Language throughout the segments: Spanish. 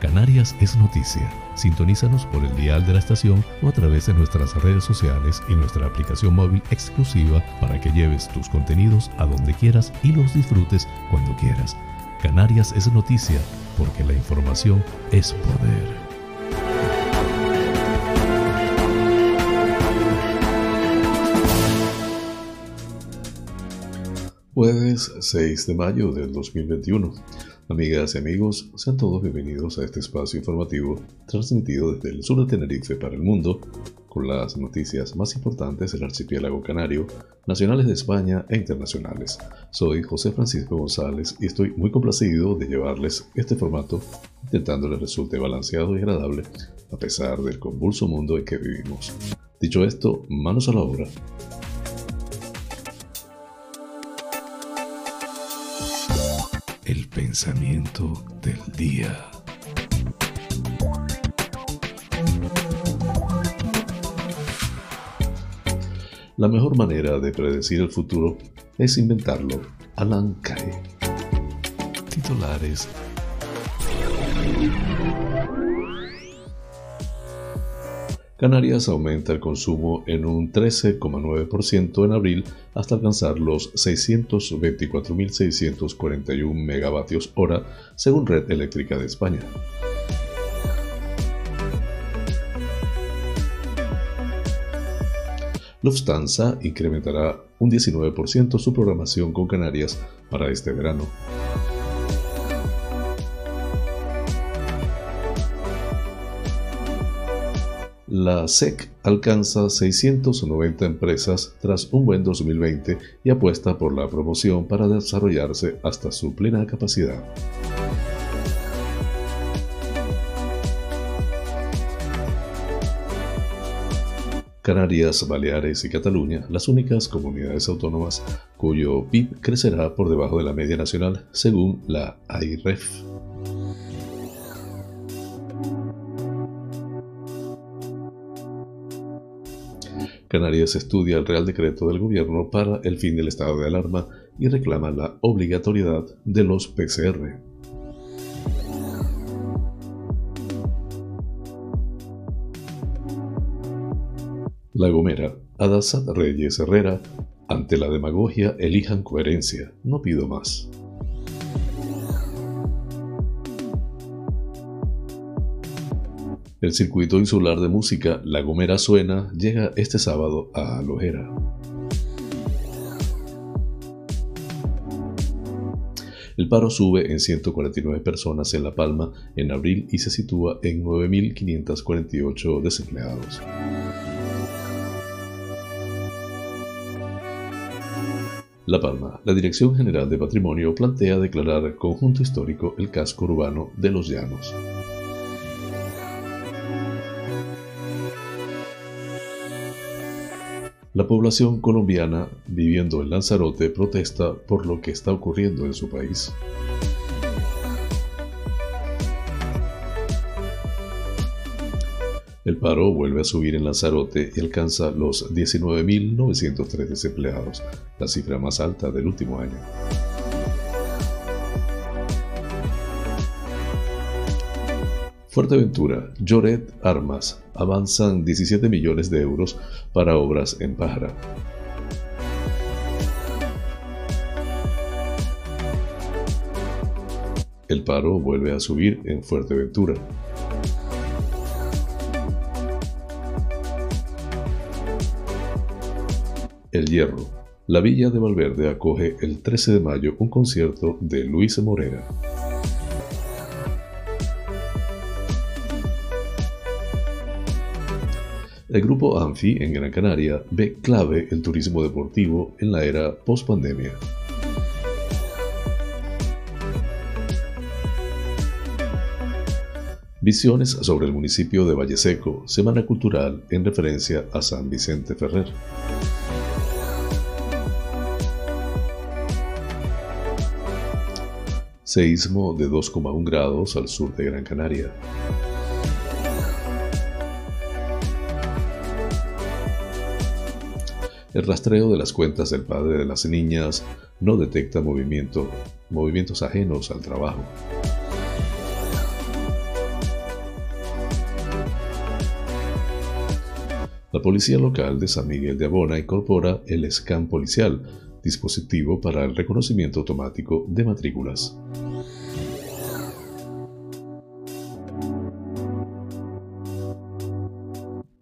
Canarias es noticia. Sintonízanos por el dial de la estación o a través de nuestras redes sociales y nuestra aplicación móvil exclusiva para que lleves tus contenidos a donde quieras y los disfrutes cuando quieras. Canarias es noticia porque la información es poder. Jueves 6 de mayo del 2021. Amigas y amigos, sean todos bienvenidos a este espacio informativo transmitido desde el sur de Tenerife para el mundo, con las noticias más importantes del archipiélago canario, nacionales de España e internacionales. Soy José Francisco González y estoy muy complacido de llevarles este formato, intentando le resulte balanceado y agradable a pesar del convulso mundo en que vivimos. Dicho esto, manos a la obra. Pensamiento del día. La mejor manera de predecir el futuro es inventarlo. Alan Kay. Titulares Canarias aumenta el consumo en un 13,9% en abril hasta alcanzar los 624.641 megavatios hora, según Red Eléctrica de España. Lufthansa incrementará un 19% su programación con Canarias para este verano. La SEC alcanza 690 empresas tras un buen 2020 y apuesta por la promoción para desarrollarse hasta su plena capacidad. Canarias, Baleares y Cataluña, las únicas comunidades autónomas cuyo PIB crecerá por debajo de la media nacional, según la AIREF. Canarias estudia el Real Decreto del Gobierno para el fin del estado de alarma y reclama la obligatoriedad de los PCR. La Gomera, Adasat Reyes Herrera, ante la demagogia elijan coherencia, no pido más. El circuito insular de música La Gomera Suena llega este sábado a Alojera. El paro sube en 149 personas en La Palma en abril y se sitúa en 9.548 desempleados. La Palma, la Dirección General de Patrimonio plantea declarar conjunto histórico el casco urbano de Los Llanos. La población colombiana viviendo en Lanzarote protesta por lo que está ocurriendo en su país. El paro vuelve a subir en Lanzarote y alcanza los 19.903 desempleados, la cifra más alta del último año. Fuerteventura, Lloret Armas, avanzan 17 millones de euros para obras en Pájara. El paro vuelve a subir en Fuerteventura. El Hierro. La Villa de Valverde acoge el 13 de mayo un concierto de Luis Morera. El grupo Anfi en Gran Canaria ve clave el turismo deportivo en la era post-pandemia. Visiones sobre el municipio de Valle Seco, Semana Cultural en referencia a San Vicente Ferrer. seísmo de 2,1 grados al sur de Gran Canaria. El rastreo de las cuentas del padre de las niñas no detecta movimiento, movimientos ajenos al trabajo. La policía local de San Miguel de Abona incorpora el SCAN policial, dispositivo para el reconocimiento automático de matrículas.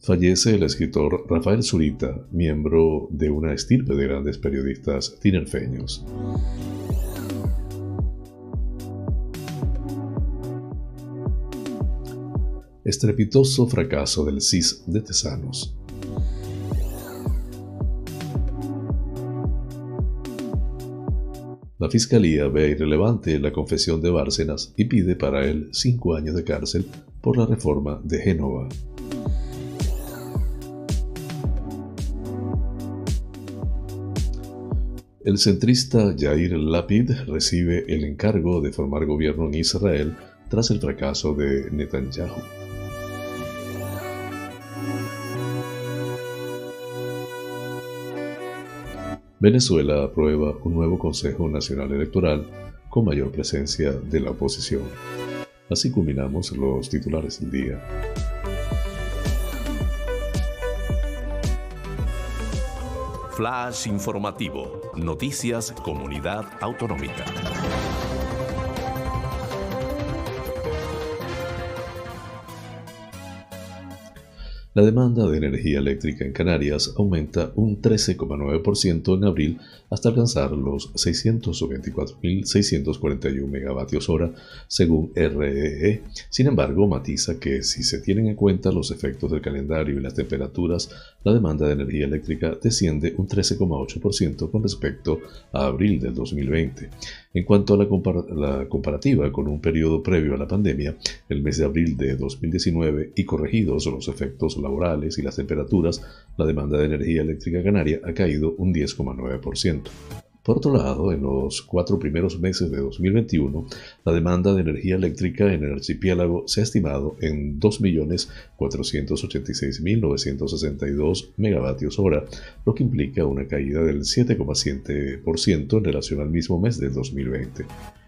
Fallece el escritor Rafael Zurita, miembro de una estirpe de grandes periodistas tinerfeños. Estrepitoso fracaso del CIS de Tesanos. La fiscalía ve irrelevante la confesión de Bárcenas y pide para él cinco años de cárcel por la reforma de Génova. El centrista Yair Lapid recibe el encargo de formar gobierno en Israel tras el fracaso de Netanyahu. Venezuela aprueba un nuevo Consejo Nacional Electoral con mayor presencia de la oposición. Así culminamos los titulares del día. Flash informativo. Noticias Comunidad Autonómica. La demanda de energía eléctrica en Canarias aumenta un 13,9% en abril hasta alcanzar los 624.641 megavatios hora, según REE. E. Sin embargo, matiza que si se tienen en cuenta los efectos del calendario y las temperaturas, la demanda de energía eléctrica desciende un 13,8% con respecto a abril del 2020. En cuanto a la, comparativa con un periodo previo a la pandemia, el mes de abril de 2019 y corregidos los efectos laborales y las temperaturas, la demanda de energía eléctrica canaria ha caído un 10,9%. Por otro lado, en los cuatro primeros meses de 2021, la demanda de energía eléctrica en el archipiélago se ha estimado en 2.486.962 megavatios hora, lo que implica una caída del 7,7% en relación al mismo mes del 2020.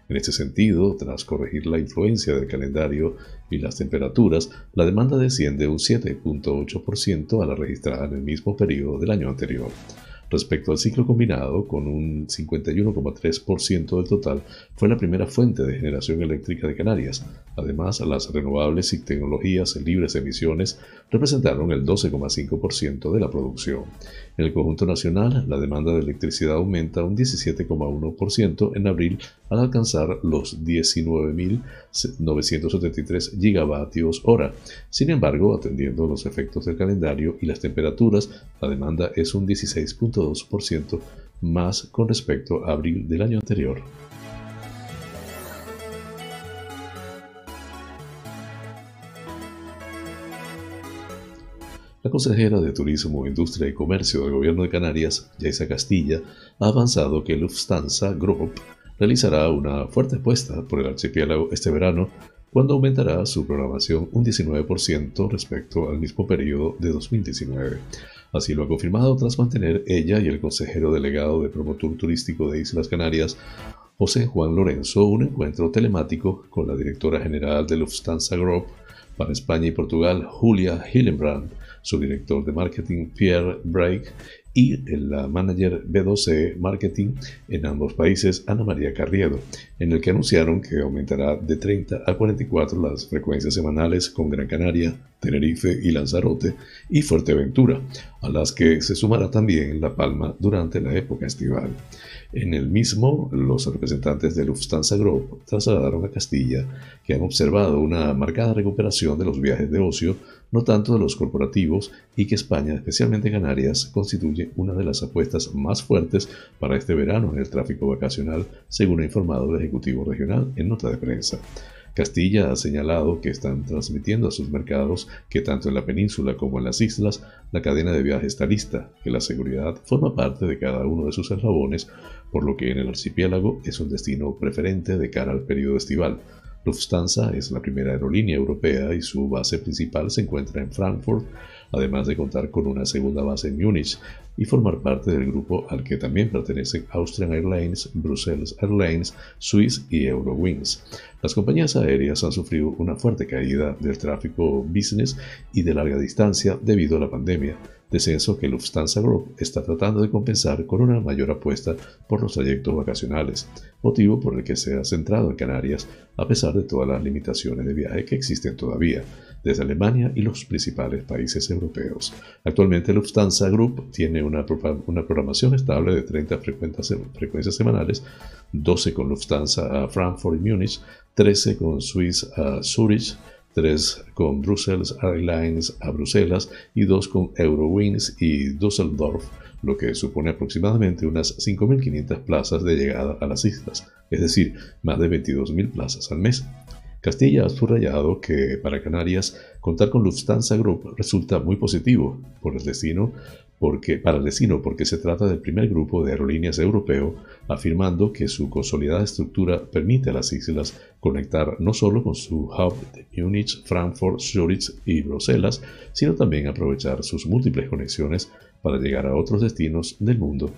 En este sentido, tras corregir la influencia del calendario y las temperaturas, la demanda desciende un 7.8% a la registrada en el mismo periodo del año anterior. Respecto al ciclo combinado, con un 51,3% del total, fue la primera fuente de generación eléctrica de Canarias. Además, las renovables y tecnologías libres de emisiones representaron el 12,5% de la producción. En el conjunto nacional, la demanda de electricidad aumenta un 17,1% en abril al alcanzar los 19.973 gigavatios hora. Sin embargo, atendiendo los efectos del calendario y las temperaturas, la demanda es un 16,2% más con respecto a abril del año anterior. La consejera de Turismo, Industria y Comercio del Gobierno de Canarias, Yaisa Castilla, ha avanzado que Lufthansa Group realizará una fuerte apuesta por el archipiélago este verano, cuando aumentará su programación un 19% respecto al mismo periodo de 2019. Así lo ha confirmado tras mantener ella y el consejero delegado de Promotor Turístico de Islas Canarias, José Juan Lorenzo, un encuentro telemático con la directora general de Lufthansa Group para España y Portugal, Julia Hillenbrand, su director de marketing, Pierre Break, y la manager B12 Marketing en ambos países, Ana María Carriedo, en el que anunciaron que aumentará de 30 a 44 las frecuencias semanales con Gran Canaria, Tenerife y Lanzarote y Fuerteventura, a las que se sumará también La Palma durante la época estival. En el mismo, los representantes de Lufthansa Group trasladaron a Castilla que han observado una marcada recuperación de los viajes de ocio no tanto de los corporativos, y que España, especialmente Canarias, constituye una de las apuestas más fuertes para este verano en el tráfico vacacional, según ha informado el Ejecutivo Regional en nota de prensa. Castilla ha señalado que están transmitiendo a sus mercados que tanto en la península como en las islas la cadena de viajes está lista, que la seguridad forma parte de cada uno de sus eslabones, por lo que en el archipiélago es un destino preferente de cara al periodo estival. Lufthansa es la primera aerolínea europea y su base principal se encuentra en Frankfurt, además de contar con una segunda base en Múnich y formar parte del grupo al que también pertenecen Austrian Airlines, Brussels Airlines, Swiss y Eurowings. Las compañías aéreas han sufrido una fuerte caída del tráfico business y de larga distancia debido a la pandemia descenso que Lufthansa Group está tratando de compensar con una mayor apuesta por los trayectos vacacionales, motivo por el que se ha centrado en Canarias a pesar de todas las limitaciones de viaje que existen todavía, desde Alemania y los principales países europeos. Actualmente Lufthansa Group tiene una, programación estable de 30 frecuencias semanales, 12 con Lufthansa a Frankfurt y Múnich, 13 con Swiss a Zurich, 3 con Brussels Airlines a Bruselas y 2 con Eurowings y Düsseldorf, lo que supone aproximadamente unas 5.500 plazas de llegada a las islas, es decir, más de 22.000 plazas al mes. Castilla ha subrayado que para Canarias contar con Lufthansa Group resulta muy positivo por el destino porque, para el destino porque se trata del primer grupo de aerolíneas europeo, afirmando que su consolidada estructura permite a las islas conectar no solo con su hub de Múnich, Frankfurt, Zurich y Bruselas, sino también aprovechar sus múltiples conexiones para llegar a otros destinos del mundo.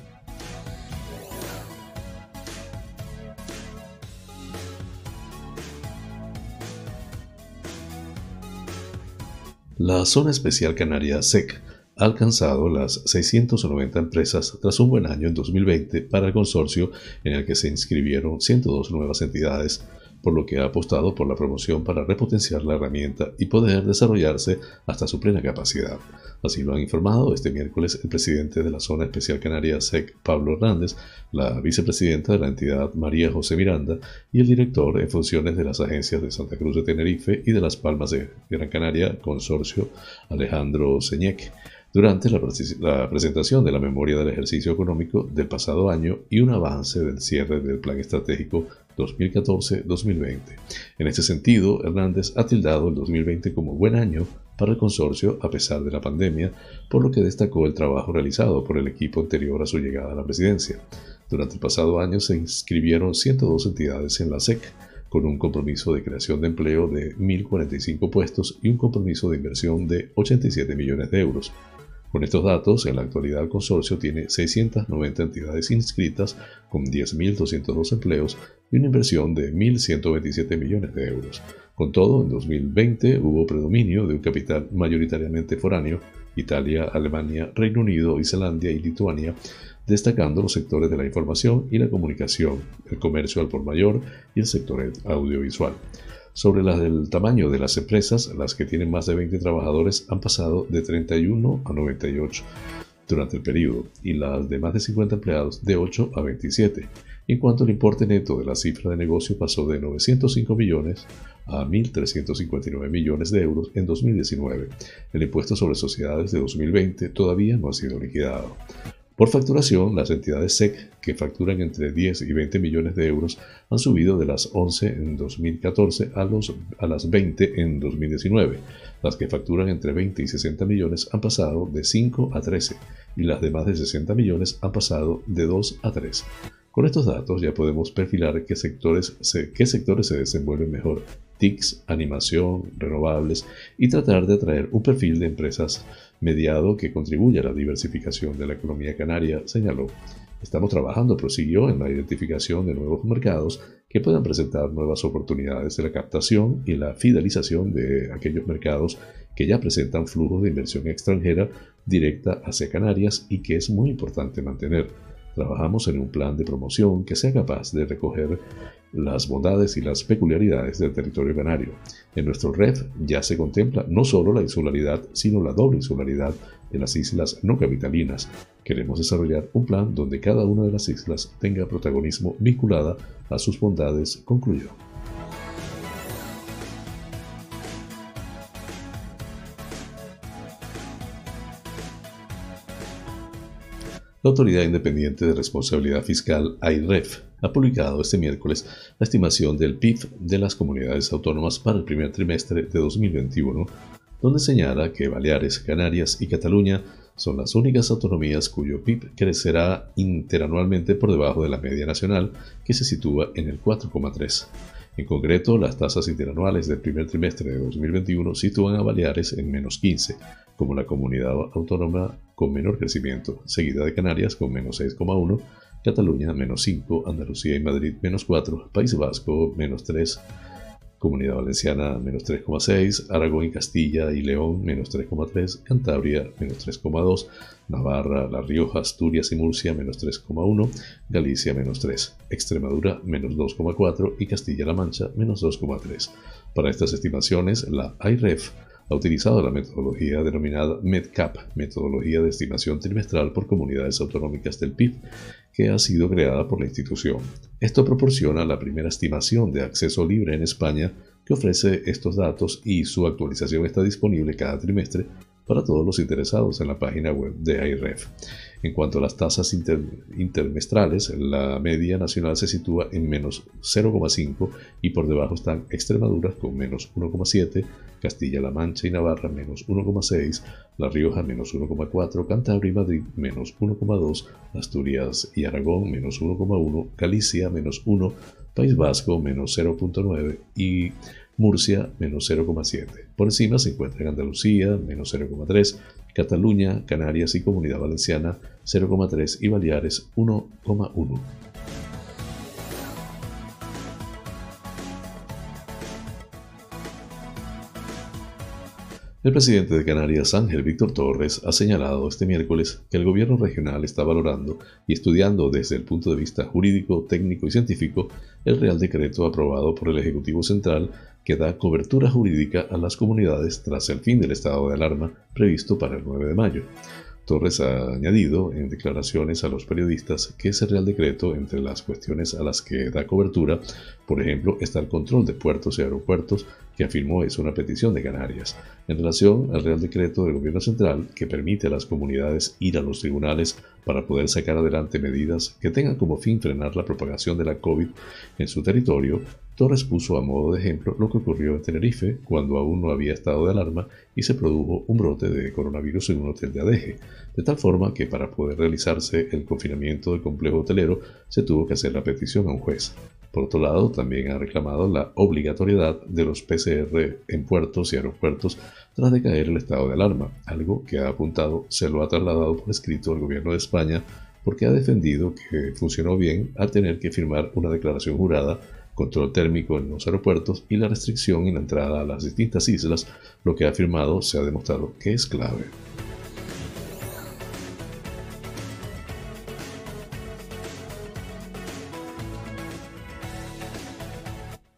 La Zona Especial Canaria SEC ha alcanzado las 690 empresas tras un buen año en 2020 para el consorcio en el que se inscribieron 102 nuevas entidades, por lo que ha apostado por la promoción para repotenciar la herramienta y poder desarrollarse hasta su plena capacidad. Así lo han informado este miércoles el presidente de la Zona Especial Canaria SEC, Pablo Hernández, la vicepresidenta de la entidad, María José Miranda, y el director en funciones de las agencias de Santa Cruz de Tenerife y de Las Palmas de Gran Canaria, Consorcio, Alejandro Señeque durante la, presentación de la memoria del ejercicio económico del pasado año y un avance del cierre del Plan Estratégico 2014-2020. En este sentido, Hernández ha tildado el 2020 como buen año para el consorcio a pesar de la pandemia, por lo que destacó el trabajo realizado por el equipo anterior a su llegada a la presidencia. Durante el pasado año se inscribieron 102 entidades en la SEC, con un compromiso de creación de empleo de 1.045 puestos y un compromiso de inversión de 87 millones de euros, con estos datos, en la actualidad el consorcio tiene 690 entidades inscritas con 10.202 empleos y una inversión de 1.127 millones de euros. Con todo, en 2020 hubo predominio de un capital mayoritariamente foráneo, Italia, Alemania, Reino Unido, Islandia y Lituania, destacando los sectores de la información y la comunicación, el comercio al por mayor y el sector audiovisual. Sobre las del tamaño de las empresas, las que tienen más de 20 trabajadores han pasado de 31 a 98 durante el periodo y las de más de 50 empleados de 8 a 27. En cuanto al importe neto de la cifra de negocio pasó de 905 millones a 1.359 millones de euros en 2019. El impuesto sobre sociedades de 2020 todavía no ha sido liquidado. Por facturación, las entidades SEC que facturan entre 10 y 20 millones de euros han subido de las 11 en 2014 a, las 20 en 2019. Las que facturan entre 20 y 60 millones han pasado de 5 a 13 y las de más de 60 millones han pasado de 2 a 3. Con estos datos ya podemos perfilar qué sectores qué sectores se desenvuelven mejor TICs, animación, renovables y tratar de atraer un perfil de empresas mediado que contribuya a la diversificación de la economía canaria, señaló. Estamos trabajando, prosiguió, en la identificación de nuevos mercados que puedan presentar nuevas oportunidades de la captación y la fidelización de aquellos mercados que ya presentan flujos de inversión extranjera directa hacia Canarias y que es muy importante mantener. Trabajamos en un plan de promoción que sea capaz de recoger las bondades y las peculiaridades del territorio canario. En nuestro REF ya se contempla no solo la insularidad, sino la doble insularidad de las islas no capitalinas. Queremos desarrollar un plan donde cada una de las islas tenga protagonismo vinculada a sus bondades, concluyó. La Autoridad Independiente de Responsabilidad Fiscal, AIREF, ha publicado este miércoles la estimación del PIB de las comunidades autónomas para el primer trimestre de 2021, donde señala que Baleares, Canarias y Cataluña son las únicas autonomías cuyo PIB crecerá interanualmente por debajo de la media nacional, que se sitúa en el 4,3. En concreto, las tasas interanuales del primer trimestre de 2021 sitúan a Baleares en menos 15, como la comunidad autónoma con menor crecimiento, seguida de Canarias con menos 6,1, Cataluña menos 5, Andalucía y Madrid menos 4, País Vasco menos 3, Comunidad Valenciana menos 3,6, Aragón y Castilla y León menos 3,3, Cantabria menos 3,2, Navarra, La Rioja, Asturias y Murcia menos 3,1, Galicia menos 3, Extremadura menos 2,4 y Castilla-La Mancha menos 2,3. Para estas estimaciones, la IREF ha utilizado la metodología denominada MEDCAP, metodología de estimación trimestral por comunidades autonómicas del PIB, que ha sido creada por la institución. Esto proporciona la primera estimación de acceso libre en España que ofrece estos datos y su actualización está disponible cada trimestre para todos los interesados en la página web de IREF. En cuanto a las tasas intermestrales, la media nacional se sitúa en menos 0,5 y por debajo están Extremadura con menos 1,7, Castilla-La Mancha y Navarra menos 1,6, La Rioja menos 1,4, Cantabria y Madrid menos 1,2, Asturias y Aragón menos 1,1, Galicia menos 1, País Vasco menos 0,9 y Murcia menos 0,7. Por encima se encuentran Andalucía menos 0,3, Cataluña, Canarias y Comunidad Valenciana 0,3 y Baleares 1,1. El presidente de Canarias, Ángel Víctor Torres, ha señalado este miércoles que el gobierno regional está valorando y estudiando desde el punto de vista jurídico, técnico y científico el Real Decreto aprobado por el Ejecutivo Central que da cobertura jurídica a las comunidades tras el fin del estado de alarma previsto para el 9 de mayo. Torres ha añadido en declaraciones a los periodistas que ese Real Decreto, entre las cuestiones a las que da cobertura, por ejemplo, está el control de puertos y aeropuertos, que afirmó es una petición de Canarias, en relación al Real Decreto del Gobierno Central que permite a las comunidades ir a los tribunales para poder sacar adelante medidas que tengan como fin frenar la propagación de la COVID en su territorio, Torres puso a modo de ejemplo lo que ocurrió en Tenerife cuando aún no había estado de alarma y se produjo un brote de coronavirus en un hotel de Adeje, de tal forma que para poder realizarse el confinamiento del complejo hotelero se tuvo que hacer la petición a un juez. Por otro lado, también ha reclamado la obligatoriedad de los PCR en puertos y aeropuertos tras de caer el estado de alarma, algo que ha apuntado se lo ha trasladado por escrito al gobierno de España porque ha defendido que funcionó bien al tener que firmar una declaración jurada, control térmico en los aeropuertos y la restricción en la entrada a las distintas islas, lo que ha afirmado se ha demostrado que es clave.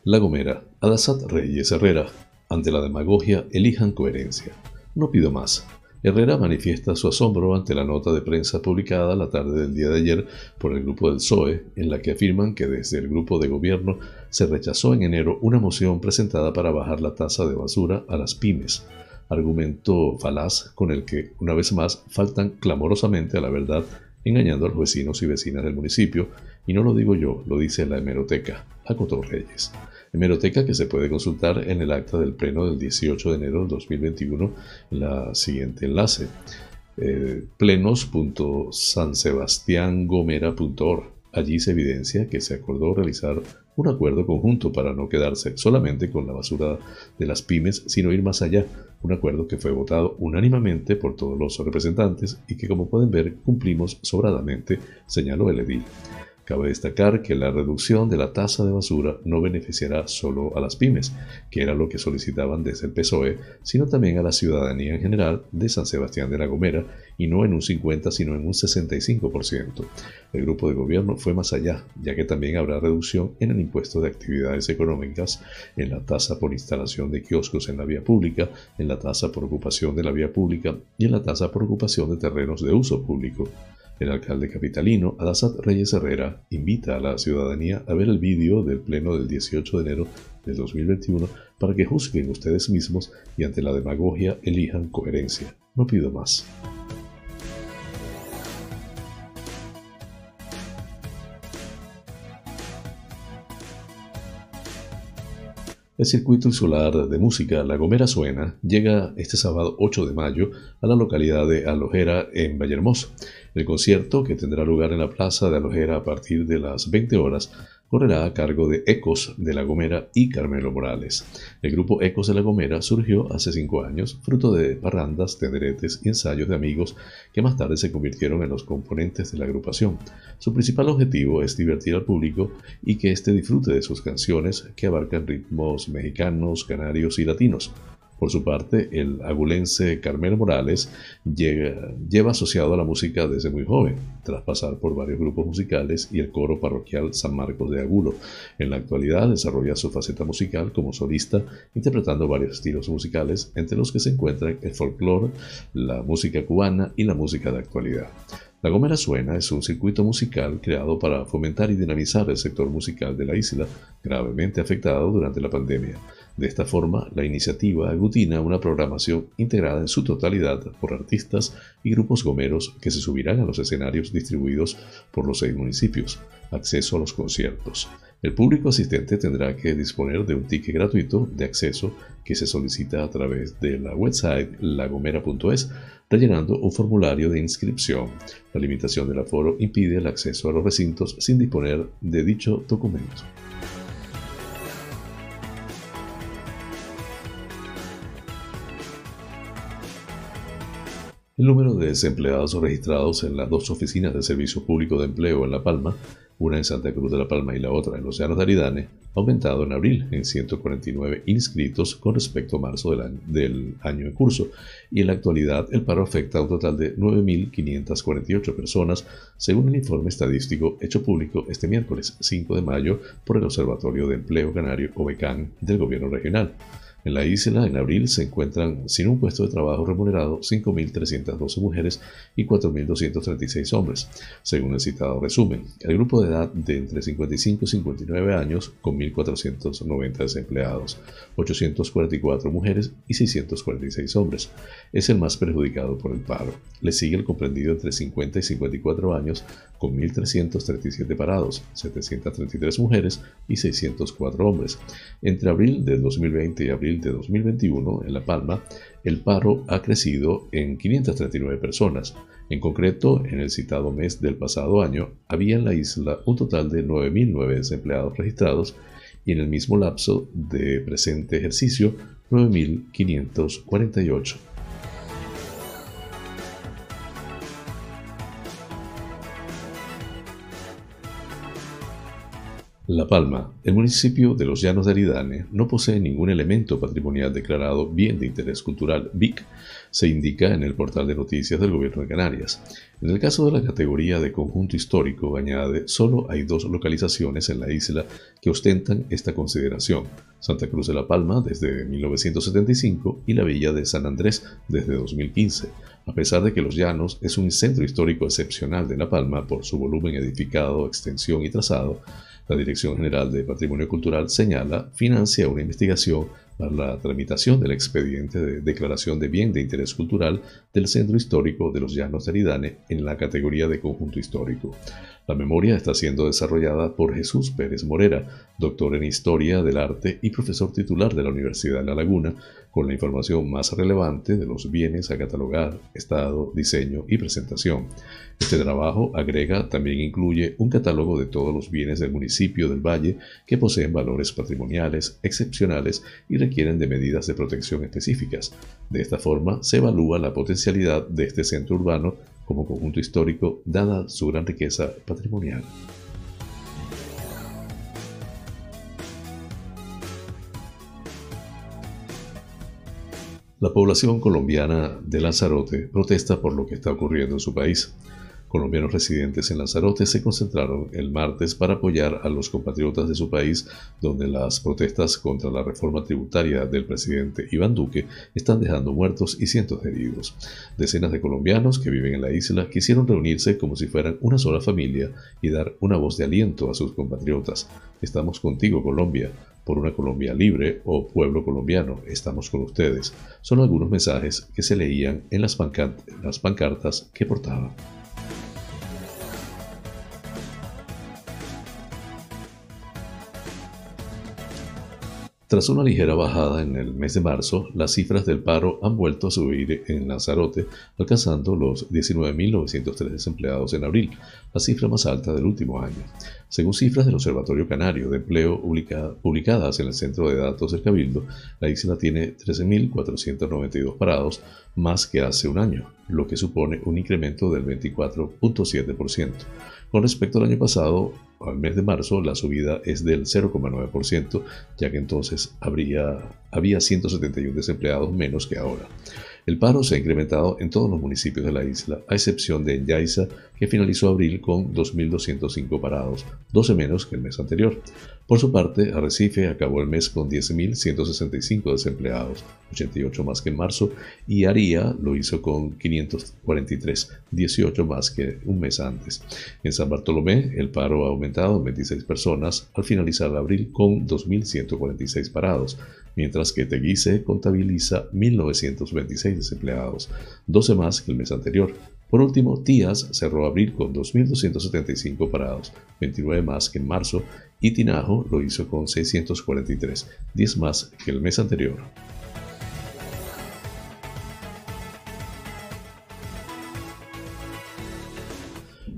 La Gomera, Adasat Reyes Herrera. Ante la demagogia, elijan coherencia. No pido más. Herrera manifiesta su asombro ante la nota de prensa publicada la tarde del día de ayer por el grupo del PSOE, en la que afirman que desde el grupo de gobierno se rechazó en enero una moción presentada para bajar la tasa de basura a las pymes, argumento falaz con el que, una vez más, faltan clamorosamente a la verdad, engañando a los vecinos y vecinas del municipio, y no lo digo yo, lo dice la hemeroteca, acotó Reyes hemeroteca que se puede consultar en el acta del pleno del 18 de enero del 2021 en la siguiente enlace eh, plenos.sansebastiangomera.org. Allí se evidencia que se acordó realizar un acuerdo conjunto para no quedarse solamente con la basura de las pymes, sino ir más allá. Un acuerdo que fue votado unánimemente por todos los representantes y que, como pueden ver, cumplimos sobradamente, señaló el edil. Cabe destacar que la reducción de la tasa de basura no beneficiará solo a las pymes, que era lo que solicitaban desde el PSOE, sino también a la ciudadanía en general de San Sebastián de la Gomera, y no en un 50, sino en un 65%. El grupo de gobierno fue más allá, ya que también habrá reducción en el impuesto de actividades económicas, en la tasa por instalación de kioscos en la vía pública, en la tasa por ocupación de la vía pública y en la tasa por ocupación de terrenos de uso público. El alcalde capitalino, Adasat Reyes Herrera, invita a la ciudadanía a ver el vídeo del pleno del 18 de enero del 2021 para que juzguen ustedes mismos y ante la demagogia elijan coherencia. No pido más. El circuito insular de música La Gomera Suena llega este sábado 8 de mayo a la localidad de Alojera en Vallehermoso. El concierto, que tendrá lugar en la plaza de Alojera a partir de las 20 horas, correrá a cargo de Ecos de La Gomera y Carmelo Morales. El grupo Ecos de La Gomera surgió hace cinco años, fruto de parrandas, tenderetes y ensayos de amigos que más tarde se convirtieron en los componentes de la agrupación. Su principal objetivo es divertir al público y que éste disfrute de sus canciones que abarcan ritmos mexicanos, canarios y latinos. Por su parte, el agulense Carmelo Morales lleva asociado a la música desde muy joven, tras pasar por varios grupos musicales y el coro parroquial San Marcos de Agulo. En la actualidad desarrolla su faceta musical como solista, interpretando varios estilos musicales, entre los que se encuentran el folclore, la música cubana y la música de actualidad. La Gomera Suena es un circuito musical creado para fomentar y dinamizar el sector musical de la isla, gravemente afectado durante la pandemia. De esta forma, la iniciativa aglutina una programación integrada en su totalidad por artistas y grupos gomeros que se subirán a los escenarios distribuidos por los seis municipios. Acceso a los conciertos. El público asistente tendrá que disponer de un ticket gratuito de acceso que se solicita a través de la website lagomera.es rellenando un formulario de inscripción. La limitación del aforo impide el acceso a los recintos sin disponer de dicho documento. El número de desempleados registrados en las dos oficinas de Servicio Público de Empleo en La Palma una en Santa Cruz de la Palma y la otra en los Llanos de Aridane, ha aumentado en abril en 149 inscritos con respecto a marzo del año, del año en curso, y en la actualidad el paro afecta a un total de 9.548 personas, según el informe estadístico hecho público este miércoles 5 de mayo por el Observatorio de Empleo Canario OBECAN del Gobierno Regional. En la isla, en abril, se encuentran sin un puesto de trabajo remunerado 5.312 mujeres y 4.236 hombres, según el citado resumen. El grupo de edad de entre 55 y 59 años, con 1.490 desempleados, 844 mujeres y 646 hombres, es el más perjudicado por el paro. Le sigue el comprendido entre 50 y 54 años, con 1.337 parados, 733 mujeres y 604 hombres. Entre abril del 2020 y abril de 2021 en La Palma, el paro ha crecido en 539 personas. En concreto, en el citado mes del pasado año, había en la isla un total de 9.009 desempleados registrados y en el mismo lapso de presente ejercicio, 9.548. La Palma, el municipio de los Llanos de Aridane, no posee ningún elemento patrimonial declarado bien de interés cultural. BIC, se indica en el portal de noticias del Gobierno de Canarias. En el caso de la categoría de conjunto histórico, añade, solo hay dos localizaciones en la isla que ostentan esta consideración, Santa Cruz de la Palma desde 1975 y la Villa de San Andrés desde 2015 a pesar de que Los Llanos es un centro histórico excepcional de La Palma por su volumen edificado, extensión y trazado, la Dirección General de Patrimonio Cultural señala, financia una investigación para la tramitación del expediente de declaración de bien de interés cultural del Centro Histórico de los Llanos de Aridane en la categoría de conjunto histórico. La memoria está siendo desarrollada por Jesús Pérez Morera, doctor en Historia del Arte y profesor titular de la Universidad de La Laguna, con la información más relevante de los bienes a catalogar, estado, diseño y presentación. Este trabajo agrega también incluye un catálogo de todos los bienes del municipio del Valle que poseen valores patrimoniales excepcionales y requieren de medidas de protección específicas. De esta forma se evalúa la potencialidad de este centro urbano como conjunto histórico dada su gran riqueza patrimonial. La población colombiana de Lanzarote protesta por lo que está ocurriendo en su país colombianos residentes en Lanzarote se concentraron el martes para apoyar a los compatriotas de su país, donde las protestas contra la reforma tributaria del presidente Iván Duque están dejando muertos y cientos de heridos. Decenas de colombianos que viven en la isla quisieron reunirse como si fueran una sola familia y dar una voz de aliento a sus compatriotas. Estamos contigo, Colombia por una Colombia libre o pueblo colombiano, estamos con ustedes. Son algunos mensajes que se leían en las, pancartas que portaban. Tras una ligera bajada en el mes de marzo, las cifras del paro han vuelto a subir en Lanzarote, alcanzando los 19.903 desempleados en abril, la cifra más alta del último año. Según cifras del Observatorio Canario de Empleo publicadas en el Centro de Datos del Cabildo, la isla tiene 13.492 parados, más que hace un año, lo que supone un incremento del 24.7%. Con respecto al año pasado, al mes de marzo, la subida es del 0,9%, ya que entonces habría, había 171 desempleados menos que ahora. El paro se ha incrementado en todos los municipios de la isla, a excepción de Yaiza, que finalizó abril con 2.205 parados, 12 menos que el mes anterior. Por su parte, Arrecife acabó el mes con 10.165 desempleados, 88 más que en marzo, y Aría lo hizo con 543, 18 más que un mes antes. En San Bartolomé, el paro ha aumentado en 26 personas al finalizar abril con 2.146 parados, mientras que Teguise contabiliza 1.926 desempleados, 12 más que el mes anterior. Por último, Tías cerró abril con 2.275 parados, 29 más que en marzo, y Tinajo lo hizo con 643, 10 más que el mes anterior.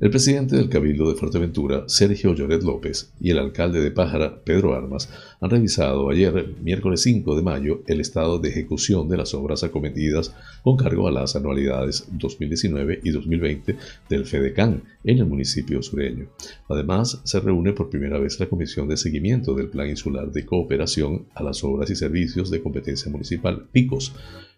El presidente del Cabildo de Fuerteventura, Sergio Lloret López, y el alcalde de Pájara, Pedro Armas, han revisado ayer, miércoles 5 de mayo, el estado de ejecución de las obras acometidas con cargo a las anualidades 2019 y 2020 del FEDECAN en el municipio sureño. Además, se reúne por primera vez la Comisión de Seguimiento del Plan Insular de Cooperación a las Obras y Servicios de Competencia Municipal, PICOS,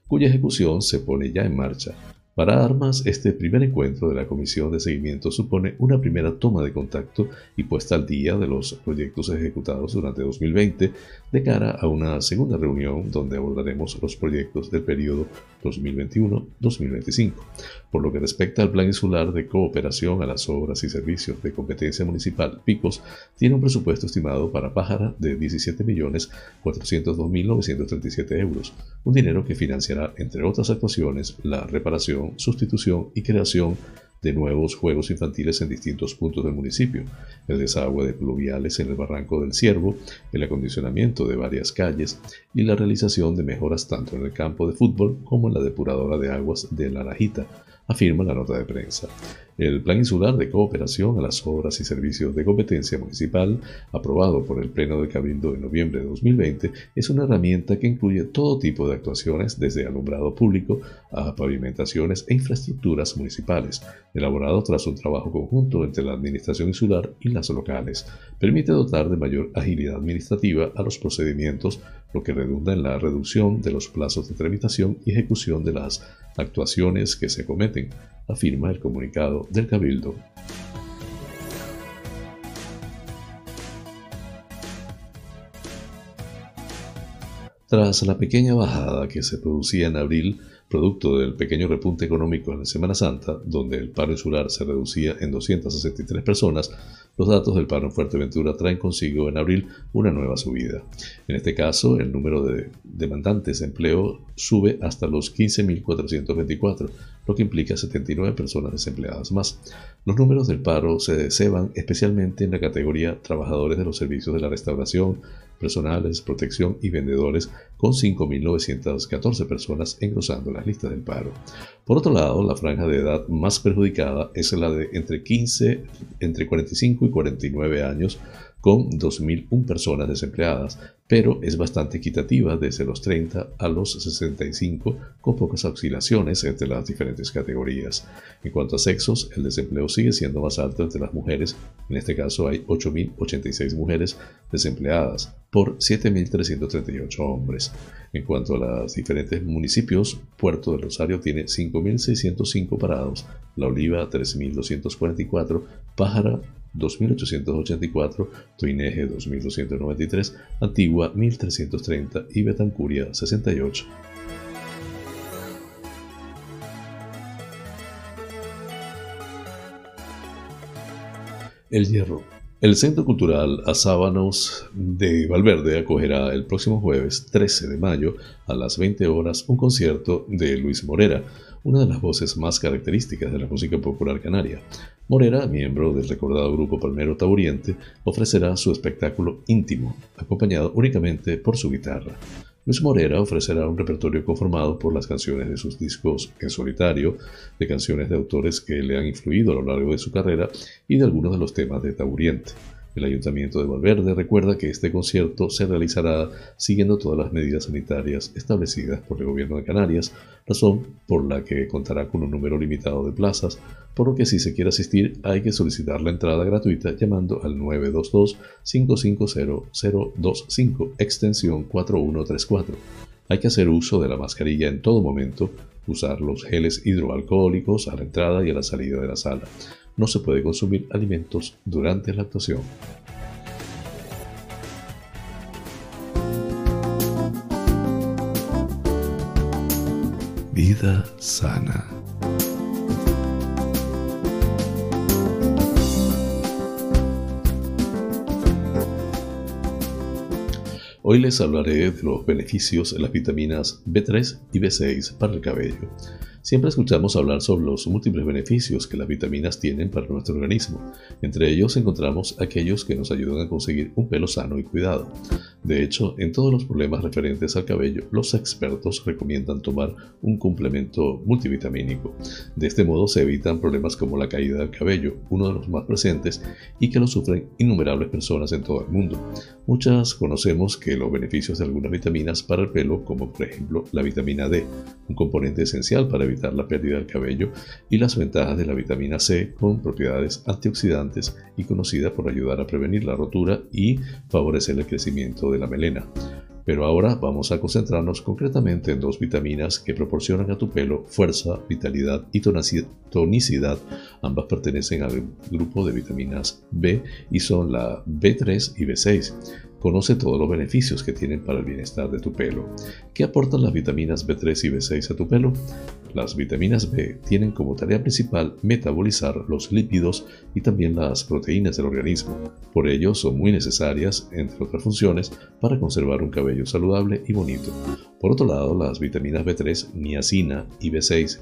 cuya ejecución se pone ya en marcha. Para Armas, este primer encuentro de la Comisión de Seguimiento supone una primera toma de contacto y puesta al día de los proyectos ejecutados durante 2020 de cara a una segunda reunión donde abordaremos los proyectos del periodo 2021-2025. Por lo que respecta al Plan Insular de Cooperación a las Obras y Servicios de Competencia Municipal, PICOS, tiene un presupuesto estimado para Pájara de 17.402.937 euros, un dinero que financiará, entre otras actuaciones, la reparación sustitución y creación de nuevos juegos infantiles en distintos puntos del municipio, el desagüe de pluviales en el Barranco del Ciervo, el acondicionamiento de varias calles y la realización de mejoras tanto en el campo de fútbol como en la depuradora de aguas de La Najita, afirma la nota de prensa. El Plan Insular de Cooperación a las Obras y Servicios de Competencia Municipal, aprobado por el Pleno de Cabildo en noviembre de 2020, es una herramienta que incluye todo tipo de actuaciones desde alumbrado público a pavimentaciones e infraestructuras municipales, elaborado tras un trabajo conjunto entre la Administración Insular y las locales. Permite dotar de mayor agilidad administrativa a los procedimientos, lo que redunda en la reducción de los plazos de tramitación y ejecución de las actuaciones que se cometen, afirma el comunicado del Cabildo. Tras la pequeña bajada que se producía en abril, producto del pequeño repunte económico en la Semana Santa, donde el paro insular se reducía en 263 personas, los datos del paro en Fuerteventura traen consigo en abril una nueva subida. En este caso, el número de demandantes de empleo sube hasta los 15.424, lo que implica 79 personas desempleadas más. Los números del paro se ceban especialmente en la categoría trabajadores de los servicios de la restauración, personales, protección y vendedores, con 5.914 personas engrosando las listas del paro. Por otro lado, la franja de edad más perjudicada es la de entre 15, entre 45 y 49 años, con 2.001 personas desempleadas, pero es bastante equitativa desde los 30 a los 65, con pocas oscilaciones entre las diferentes categorías. En cuanto a sexos, el desempleo sigue siendo más alto entre las mujeres, en este caso hay 8.086 mujeres desempleadas por 7.338 hombres. En cuanto a los diferentes municipios, Puerto del Rosario tiene 5.605 parados, La Oliva 3.244, Pájara 2884, Toineje 2293, Antigua 1330 y Betancuria 68. El Hierro. El Centro Cultural Azábanos de Valverde acogerá el próximo jueves 13 de mayo a las 20 horas un concierto de Luis Morera, una de las voces más características de la música popular canaria. Morera, miembro del recordado grupo Palmero Tauriente, ofrecerá su espectáculo íntimo, acompañado únicamente por su guitarra. Luis Morera ofrecerá un repertorio conformado por las canciones de sus discos en solitario, de canciones de autores que le han influido a lo largo de su carrera y de algunos de los temas de Tauriente. El Ayuntamiento de Valverde recuerda que este concierto se realizará siguiendo todas las medidas sanitarias establecidas por el Gobierno de Canarias, razón por la que contará con un número limitado de plazas, por lo que si se quiere asistir hay que solicitar la entrada gratuita llamando al 922-550-025, extensión 4134. Hay que hacer uso de la mascarilla en todo momento, usar los geles hidroalcohólicos a la entrada y a la salida de la sala no se puede consumir alimentos durante la actuación. Vida sana. Hoy les hablaré de los beneficios de las vitaminas B3 y B6 para el cabello. Siempre escuchamos hablar sobre los múltiples beneficios que las vitaminas tienen para nuestro organismo. Entre ellos encontramos aquellos que nos ayudan a conseguir un pelo sano y cuidado. De hecho, en todos los problemas referentes al cabello, los expertos recomiendan tomar un complemento multivitamínico. De este modo se evitan problemas como la caída del cabello, uno de los más presentes y que lo sufren innumerables personas en todo el mundo. Muchas conocemos que los beneficios de algunas vitaminas para el pelo, como por ejemplo la vitamina D, un componente esencial para evitar la pérdida del cabello, y las ventajas de la vitamina C con propiedades antioxidantes y conocida por ayudar a prevenir la rotura y favorecer el crecimiento de la melena. Pero ahora vamos a concentrarnos concretamente en dos vitaminas que proporcionan a tu pelo fuerza, vitalidad y tonicidad. Ambas pertenecen al grupo de vitaminas B y son la B3 y B6. Conoce todos los beneficios que tienen para el bienestar de tu pelo. ¿Qué aportan las vitaminas B3 y B6 a tu pelo? Las vitaminas B tienen como tarea principal metabolizar los lípidos y también las proteínas del organismo. Por ello son muy necesarias, entre otras funciones, para conservar un cabello saludable y bonito. Por otro lado, las vitaminas B3, niacina y B6,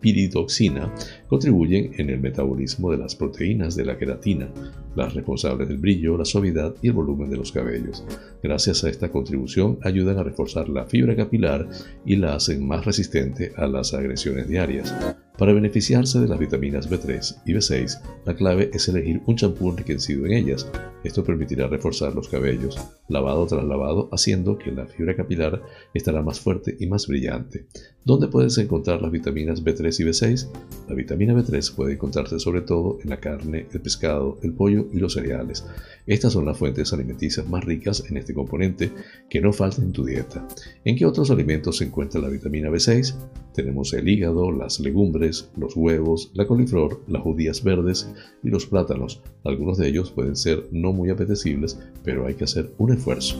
piridoxina, contribuyen en el metabolismo de las proteínas de la queratina, las responsables del brillo, la suavidad y el volumen de los cabellos. Gracias a esta contribución ayudan a reforzar la fibra capilar y la hacen más resistente a las agresiones diarias. Para beneficiarse de las vitaminas B3 y B6, la clave es elegir un champú enriquecido en ellas. Esto permitirá reforzar los cabellos, lavado tras lavado, haciendo que la fibra capilar estará más fuerte y más brillante. ¿Dónde puedes encontrar las vitaminas B3 y B6? La vitamina B3 puede encontrarse sobre todo en la carne, el pescado, el pollo y los cereales. Estas son las fuentes alimenticias más ricas en este componente que no faltan en tu dieta. ¿En qué otros alimentos se encuentra la vitamina B6? Tenemos el hígado, las legumbres, los huevos, la coliflor, las judías verdes y los plátanos. Algunos de ellos pueden ser no muy apetecibles, pero hay que hacer un esfuerzo.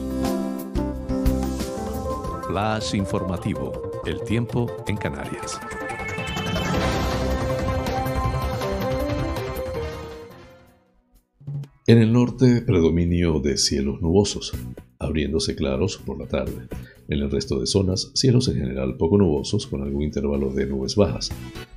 Flash informativo. El tiempo en Canarias. En el norte, predominio de cielos nubosos, abriéndose claros por la tarde. En el resto de zonas, cielos en general poco nubosos con algún intervalo de nubes bajas.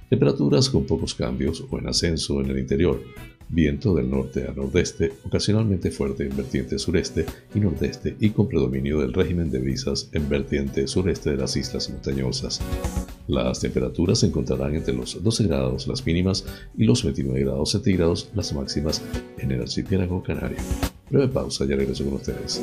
Temperaturas con pocos cambios o en ascenso en el interior. Viento del norte a nordeste, ocasionalmente fuerte en vertiente sureste y nordeste y con predominio del régimen de brisas en vertiente sureste de las islas montañosas. Las temperaturas se encontrarán entre los 12 grados las mínimas y los 29 grados centígrados las máximas en el archipiélago canario. Breve pausa, ya regreso con ustedes.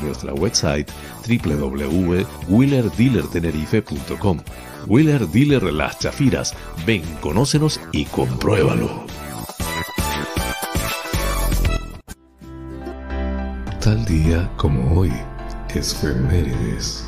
nuestra website www.wheelerdealertenerife.com. Wheeler Dealer Las Chafiras. Ven, conócenos y compruébalo. Tal día como hoy, Esfemérides.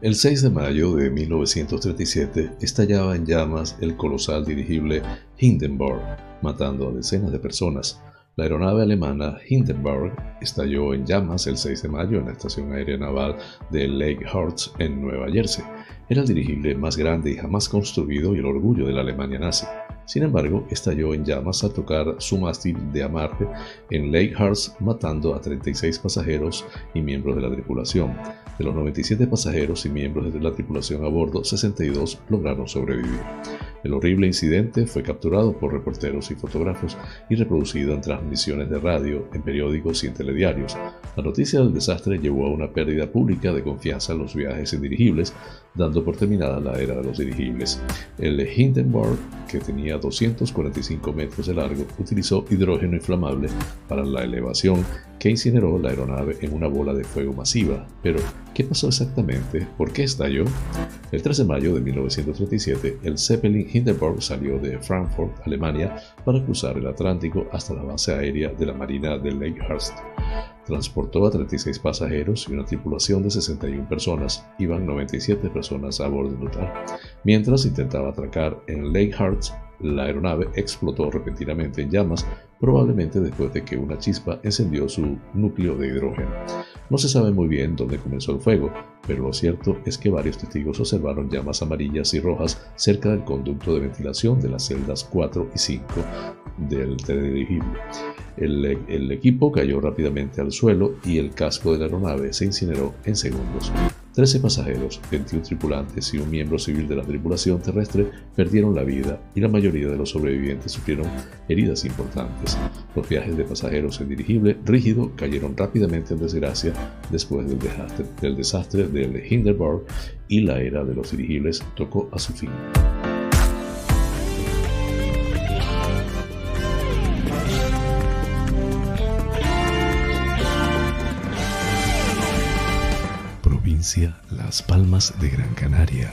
El 6 de mayo de 1937 estallaba en llamas el colosal dirigible Hindenburg, matando a decenas de personas. La aeronave alemana Hindenburg estalló en llamas el 6 de mayo en la estación aérea naval de Lake en Nueva Jersey. Era el dirigible más grande y jamás construido y el orgullo de la Alemania nazi. Sin embargo, estalló en llamas al tocar su mástil de amarre en Lake matando a 36 pasajeros y miembros de la tripulación. De los 97 pasajeros y miembros de la tripulación a bordo, 62 lograron sobrevivir. El horrible incidente fue capturado por reporteros y fotógrafos y reproducido en transmisiones de radio, en periódicos y en telediarios. La noticia del desastre llevó a una pérdida pública de confianza en los viajes en dirigibles, dando por terminada la era de los dirigibles. El Hindenburg, que tenía 245 metros de largo, utilizó hidrógeno inflamable para la elevación que incineró la aeronave en una bola de fuego masiva. Pero, ¿qué pasó exactamente? ¿Por qué estalló? El 13 de mayo de 1937, el Zeppelin Hindenburg salió de Frankfurt, Alemania, para cruzar el Atlántico hasta la base aérea de la Marina de Lakehurst. Transportó a 36 pasajeros y una tripulación de 61 personas. Iban 97 personas a bordo total. Mientras intentaba atracar en Lakehurst, la aeronave explotó repentinamente en llamas, probablemente después de que una chispa encendió su núcleo de hidrógeno. No se sabe muy bien dónde comenzó el fuego, pero lo cierto es que varios testigos observaron llamas amarillas y rojas cerca del conducto de ventilación de las celdas 4 y 5 del teledirigible. El, el equipo cayó rápidamente al suelo y el casco de la aeronave se incineró en segundos. 13 pasajeros, 21 tripulantes y un miembro civil de la tripulación terrestre perdieron la vida y la mayoría de los sobrevivientes sufrieron heridas importantes. Los viajes de pasajeros en dirigible rígido cayeron rápidamente en desgracia después del desastre, del desastre del Hindenburg y la era de los dirigibles tocó a su fin. Las Palmas de Gran Canaria.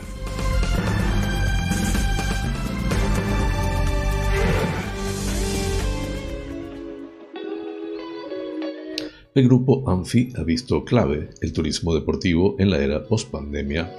El grupo Anfi ha visto clave el turismo deportivo en la era post-pandemia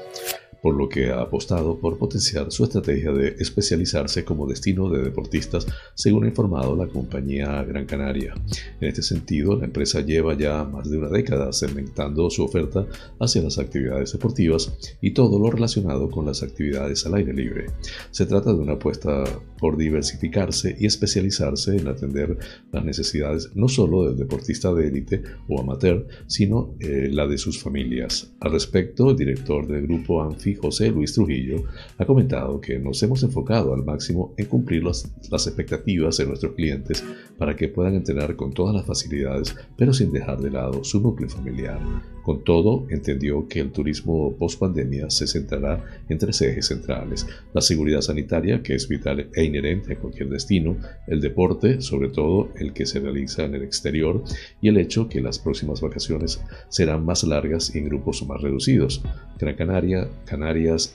por lo que ha apostado por potenciar su estrategia de especializarse como destino de deportistas, según ha informado la compañía Gran Canaria. En este sentido, la empresa lleva ya más de una década segmentando su oferta hacia las actividades deportivas y todo lo relacionado con las actividades al aire libre. Se trata de una apuesta por diversificarse y especializarse en atender las necesidades no solo del deportista de élite o amateur, sino eh, la de sus familias. Al respecto, el director del grupo Anfi José Luis Trujillo ha comentado que nos hemos enfocado al máximo en cumplir las, expectativas de nuestros clientes para que puedan entrenar con todas las facilidades, pero sin dejar de lado su núcleo familiar. Con todo, entendió que el turismo post pandemia se centrará en tres ejes centrales: la seguridad sanitaria, que es vital e inherente a cualquier destino, el deporte, sobre todo el que se realiza en el exterior, y el hecho que las próximas vacaciones serán más largas y en grupos más reducidos. Gran Canaria,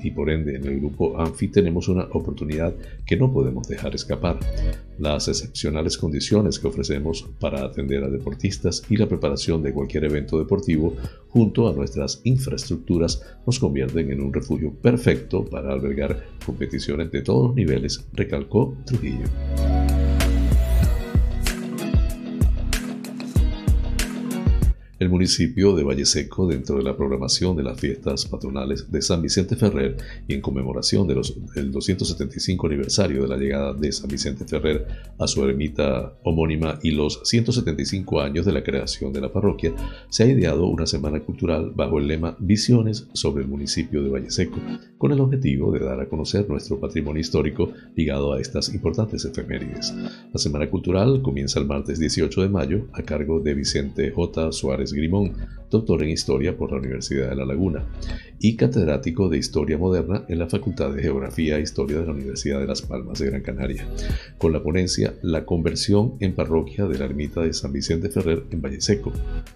Y por ende en el grupo ANFI tenemos una oportunidad que no podemos dejar escapar. Las excepcionales condiciones que ofrecemos para atender a deportistas y la preparación de cualquier evento deportivo junto a nuestras infraestructuras nos convierten en un refugio perfecto para albergar competiciones de todos los niveles, recalcó Trujillo. El municipio de Valle Seco, dentro de la programación de las fiestas patronales de San Vicente Ferrer y en conmemoración del 275 aniversario de la llegada de San Vicente Ferrer a su ermita homónima y los 175 años de la creación de la parroquia, se ha ideado una semana cultural bajo el lema Visiones sobre el municipio de Valle Seco, con el objetivo de dar a conocer nuestro patrimonio histórico ligado a estas importantes efemérides. La semana cultural comienza el martes 18 de mayo a cargo de Vicente J. Suárez Grimón, doctor en Historia por la Universidad de La Laguna y catedrático de Historia Moderna en la Facultad de Geografía e Historia de la Universidad de Las Palmas de Gran Canaria, con la ponencia La conversión en parroquia de la ermita de San Vicente Ferrer en Valle Seco.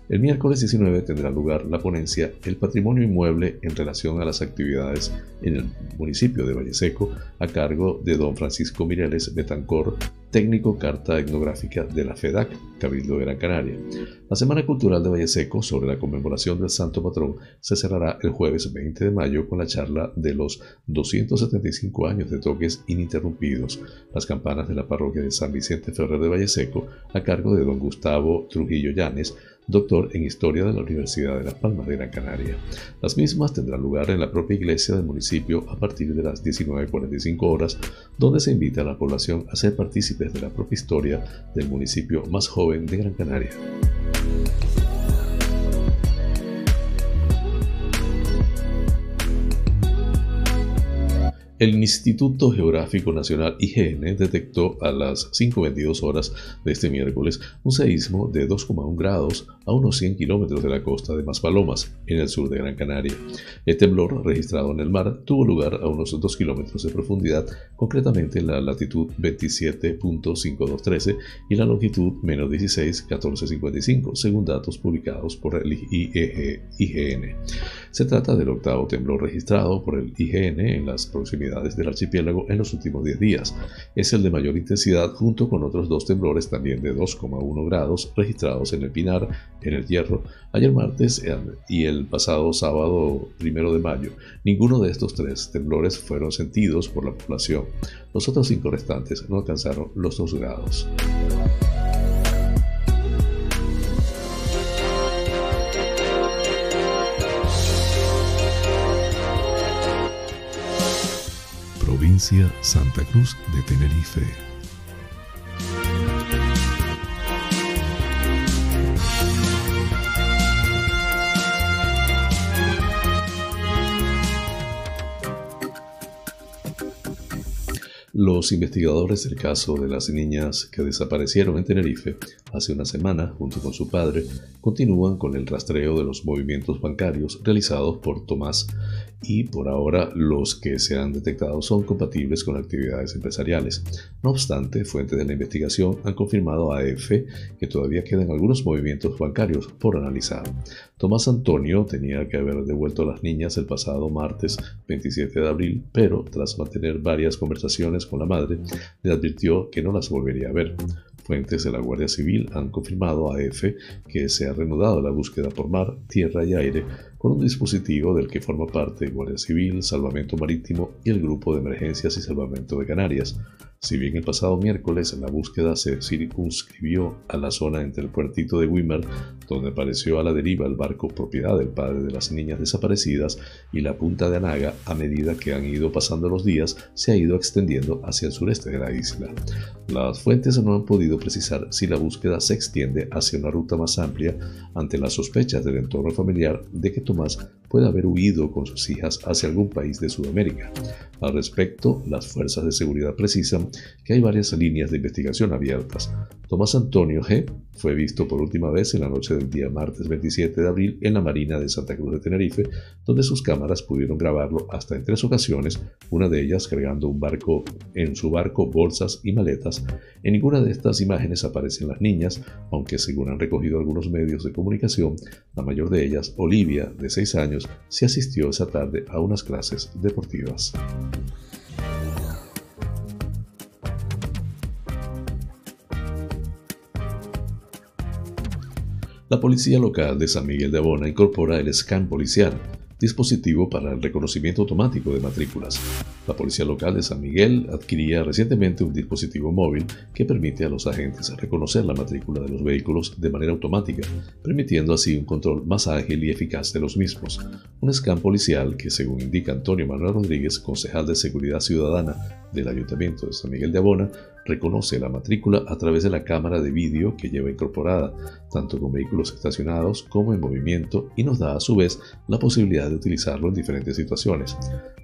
El miércoles 19 tendrá lugar la ponencia El patrimonio inmueble en relación a las actividades en el municipio de Valle Seco, a cargo de don Francisco Mireles Betancor, técnico carta etnográfica de la FEDAC, Cabildo de Gran Canaria. La Semana Cultural de Valle Seco sobre la conmemoración del Santo Patrón se cerrará el jueves 20 de mayo con la charla de los 275 años de toques ininterrumpidos, las campanas de la parroquia de San Vicente Ferrer de Valle Seco, a cargo de don Gustavo Trujillo Llanes, doctor en Historia de la Universidad de Las Palmas de Gran Canaria. Las mismas tendrán lugar en la propia iglesia del municipio a partir de las 19.45 horas, donde se invita a la población a ser partícipes de la propia historia del municipio más joven de Gran Canaria. El Instituto Geográfico Nacional IGN detectó a las 5.22 horas de este miércoles un seísmo de 2,1 grados a unos 100 kilómetros de la costa de Maspalomas, en el sur de Gran Canaria. El temblor registrado en el mar tuvo lugar a unos 2 kilómetros de profundidad, concretamente en la latitud 27.5213 y la longitud menos 16.1455, según datos publicados por el IGN. Se trata del octavo temblor registrado por el IGN en las proximidades del archipiélago en los últimos 10 días. Es el de mayor intensidad junto con otros dos temblores también de 2,1 grados registrados en el Pinar, en el Hierro, ayer martes y el pasado sábado primero de mayo. Ninguno de estos tres temblores fueron sentidos por la población. Los otros cinco restantes no alcanzaron los 2 grados. Provincia Santa Cruz de Tenerife. Los investigadores del caso de las niñas que desaparecieron en Tenerife hace una semana junto con su padre continúan con el rastreo de los movimientos bancarios realizados por Tomás y por ahora los que se han detectado son compatibles con actividades empresariales. No obstante, fuentes de la investigación han confirmado a EFE que todavía quedan algunos movimientos bancarios por analizar. Tomás Antonio tenía que haber devuelto a las niñas el pasado martes 27 de abril, pero tras mantener varias conversaciones con la madre, le advirtió que no las volvería a ver. Fuentes de la Guardia Civil han confirmado a EFE que se ha reanudado la búsqueda por mar, tierra y aire con un dispositivo del que forma parte Guardia Civil, Salvamento Marítimo y el Grupo de Emergencias y Salvamento de Canarias. Si bien el pasado miércoles la búsqueda se circunscribió a la zona entre el puertito de Wimmer, donde apareció a la deriva el barco propiedad del padre de las niñas desaparecidas, y la punta de Anaga, a medida que han ido pasando los días, se ha ido extendiendo hacia el sureste de la isla. Las fuentes no han podido precisar si la búsqueda se extiende hacia una ruta más amplia ante las sospechas del entorno familiar de que Tomás puede haber huido con sus hijas hacia algún país de Sudamérica. Al respecto, las fuerzas de seguridad precisan que hay varias líneas de investigación abiertas. Tomás Antonio G. fue visto por última vez en la noche del día martes 27 de abril en la Marina de Santa Cruz de Tenerife, donde sus cámaras pudieron grabarlo hasta en tres ocasiones, una de ellas cargando un barco en su barco bolsas y maletas. En ninguna de estas imágenes aparecen las niñas, aunque según han recogido algunos medios de comunicación, la mayor de ellas, Olivia, de 6 años, si asistió esa tarde a unas clases deportivas. La policía local de San Miguel de Abona incorpora el scan policial, dispositivo para el reconocimiento automático de matrículas. La policía local de San Miguel adquiría recientemente un dispositivo móvil que permite a los agentes reconocer la matrícula de los vehículos de manera automática, permitiendo así un control más ágil y eficaz de los mismos. Un scan policial que, según indica Antonio Manuel Rodríguez, concejal de Seguridad Ciudadana del Ayuntamiento de San Miguel de Abona, reconoce la matrícula a través de la cámara de vídeo que lleva incorporada, tanto con vehículos estacionados como en movimiento, y nos da a su vez la posibilidad de utilizarlo en diferentes situaciones.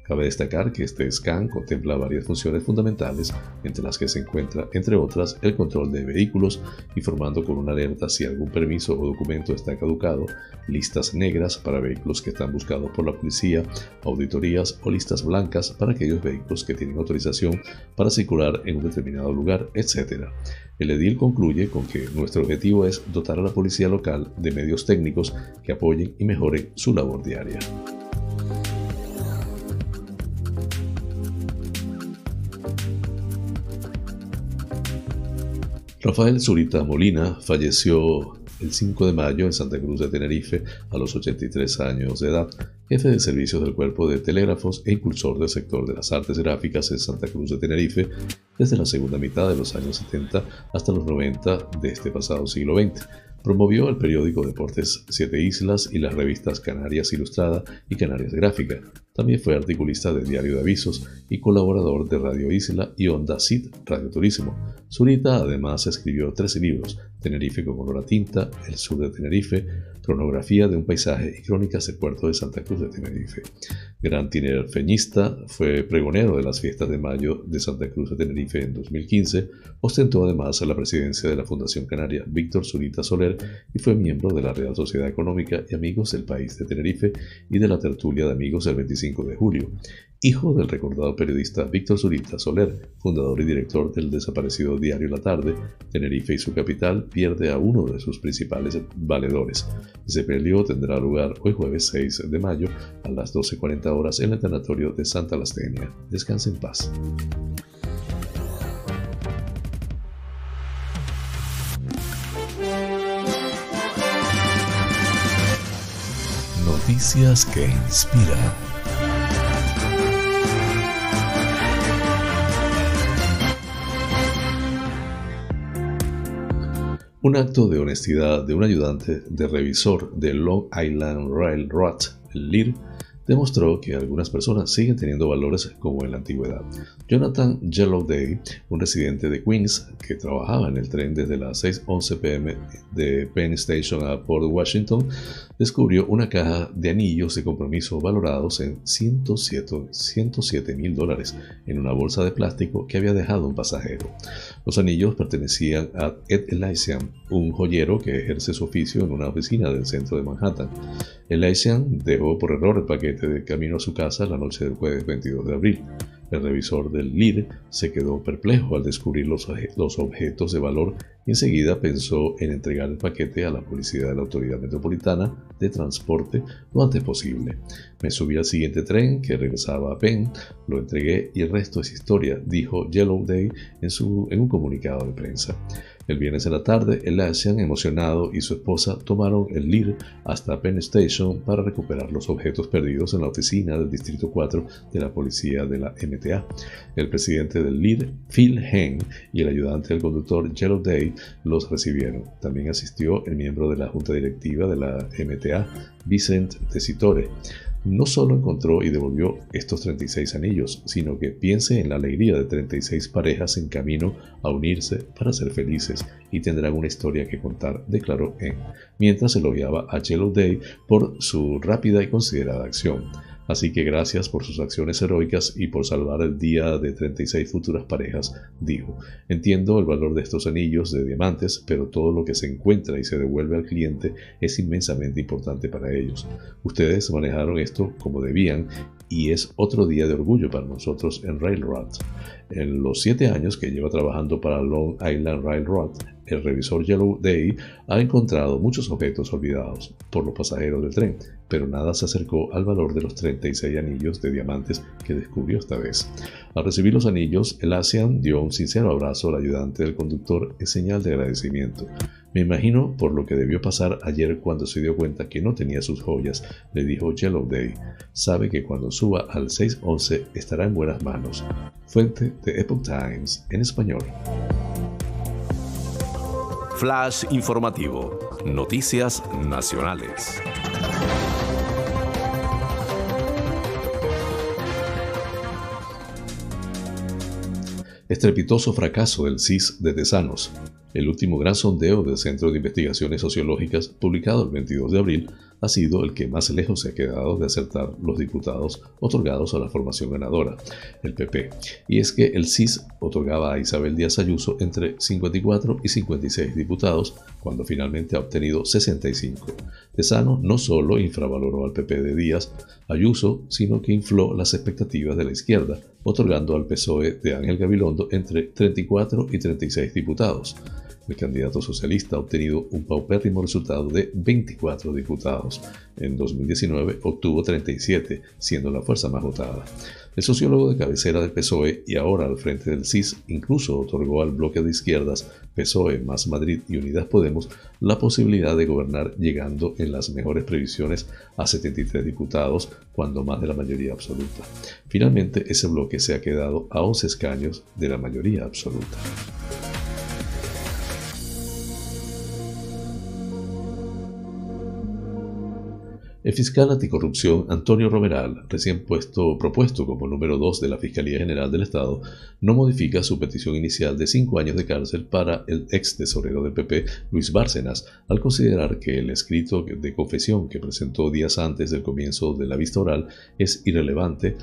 Cabe destacar que este scan contempla varias funciones fundamentales, entre las que se encuentra, entre otras, el control de vehículos, informando con una alerta si algún permiso o documento está caducado, listas negras para vehículos que están buscados por la policía, auditorías o listas blancas para aquellos vehículos que tienen autorización para circular en un determinado lugar, etc. El edil concluye con que nuestro objetivo es dotar a la policía local de medios técnicos que apoyen y mejoren su labor diaria. Rafael Zurita Molina falleció el 5 de mayo en Santa Cruz de Tenerife a los 83 años de edad, jefe de servicios del Cuerpo de Telégrafos e impulsor del sector de las artes gráficas en Santa Cruz de Tenerife desde la segunda mitad de los años 70 hasta los 90 de este pasado siglo XX. Promovió el periódico Deportes Siete Islas y las revistas Canarias Ilustrada y Canarias Gráfica. También fue articulista de Diario de Avisos y colaborador de Radio Isla y Onda Cid Radio Turismo. Zurita además escribió 13 libros, Tenerife con olor a tinta, El sur de Tenerife, Cronografía de un paisaje y crónicas del puerto de Santa Cruz de Tenerife. Gran tinerfeñista, fue pregonero de las fiestas de mayo de Santa Cruz de Tenerife en 2015, ostentó además la presidencia de la Fundación Canaria Víctor Zurita Soler y fue miembro de la Real Sociedad Económica y Amigos del País de Tenerife y de la Tertulia de Amigos del 25 de julio hijo del recordado periodista Víctor Zurita Soler, fundador y director del desaparecido diario La Tarde, Tenerife y su capital, pierde a uno de sus principales valedores. Ese pelio tendrá lugar hoy jueves 6 de mayo a las 12.40 horas en el tanatorio de Santa Lastenia. Descanse en paz. Noticias que inspiran. Un acto de honestidad de un ayudante de revisor de Long Island Railroad, el LIR, demostró que algunas personas siguen teniendo valores como en la antigüedad. Jonathan Yellowday, un residente de Queens que trabajaba en el tren desde las 6.11 pm de Penn Station a Port Washington, descubrió una caja de anillos de compromiso valorados en 107 mil dólares en una bolsa de plástico que había dejado un pasajero. Los anillos pertenecían a Ed Elysian, un joyero que ejerce su oficio en una oficina del centro de Manhattan. Elysian dejó por error el paquete de camino a su casa la noche del jueves 22 de abril. El revisor del LID se quedó perplejo al descubrir los, objetos de valor y enseguida pensó en entregar el paquete a la policía de la Autoridad Metropolitana de Transporte lo antes posible. Me subí al siguiente tren que regresaba a Penn, lo entregué y el resto es historia, dijo Yellow Day en, su, en un comunicado de prensa. El viernes en la tarde, el Asian, emocionado, y su esposa tomaron el LIR hasta Penn Station para recuperar los objetos perdidos en la oficina del Distrito 4 de la policía de la MTA. El presidente del LIR, Phil Heng, y el ayudante del conductor, Yellow Day, los recibieron. También asistió el miembro de la junta directiva de la MTA, Vicent Tesitore no solo encontró y devolvió estos 36 anillos, sino que piense en la alegría de 36 parejas en camino a unirse para ser felices y tendrán una historia que contar, declaró en, mientras elogiaba a Yellow Day por su rápida y considerada acción. Así que gracias por sus acciones heroicas y por salvar el día de 36 futuras parejas, dijo. Entiendo el valor de estos anillos de diamantes, pero todo lo que se encuentra y se devuelve al cliente es inmensamente importante para ellos. Ustedes manejaron esto como debían y es otro día de orgullo para nosotros en Railroad. En los siete años que lleva trabajando para Long Island Railroad, el revisor Yellow Day ha encontrado muchos objetos olvidados por los pasajeros del tren, pero nada se acercó al valor de los 36 anillos de diamantes que descubrió esta vez. Al recibir los anillos, el Asian dio un sincero abrazo al ayudante del conductor en señal de agradecimiento. Me imagino por lo que debió pasar ayer cuando se dio cuenta que no tenía sus joyas, le dijo Yellow Day. Sabe que cuando suba al 611 estará en buenas manos. Fuente de Epoch Times en español. Flash informativo. Noticias nacionales. Estrepitoso fracaso del CIS de Tesanos. El último gran sondeo del Centro de Investigaciones Sociológicas, publicado el 22 de abril, ha sido el que más lejos se ha quedado de acertar los diputados otorgados a la formación ganadora, el PP. Y es que el CIS otorgaba a Isabel Díaz Ayuso entre 54 y 56 diputados, cuando finalmente ha obtenido 65. Tesano no solo infravaloró al PP de Díaz Ayuso, sino que infló las expectativas de la izquierda, otorgando al PSOE de Ángel Gabilondo entre 34 y 36 diputados. El candidato socialista ha obtenido un paupérrimo resultado de 24 diputados. En 2019 obtuvo 37, siendo la fuerza más votada. El sociólogo de cabecera del PSOE y ahora al frente del CIS incluso otorgó al bloque de izquierdas PSOE más Madrid y Unidas Podemos la posibilidad de gobernar llegando en las mejores previsiones a 73 diputados cuando más de la mayoría absoluta. Finalmente ese bloque se ha quedado a 11 escaños de la mayoría absoluta. El fiscal anticorrupción Antonio Romeral, recién puesto, propuesto como número 2 de la Fiscalía General del Estado, no modifica su petición inicial de cinco años de cárcel para el ex tesorero del PP, Luis Bárcenas, al considerar que el escrito de confesión que presentó días antes del comienzo de la vista oral es irrelevante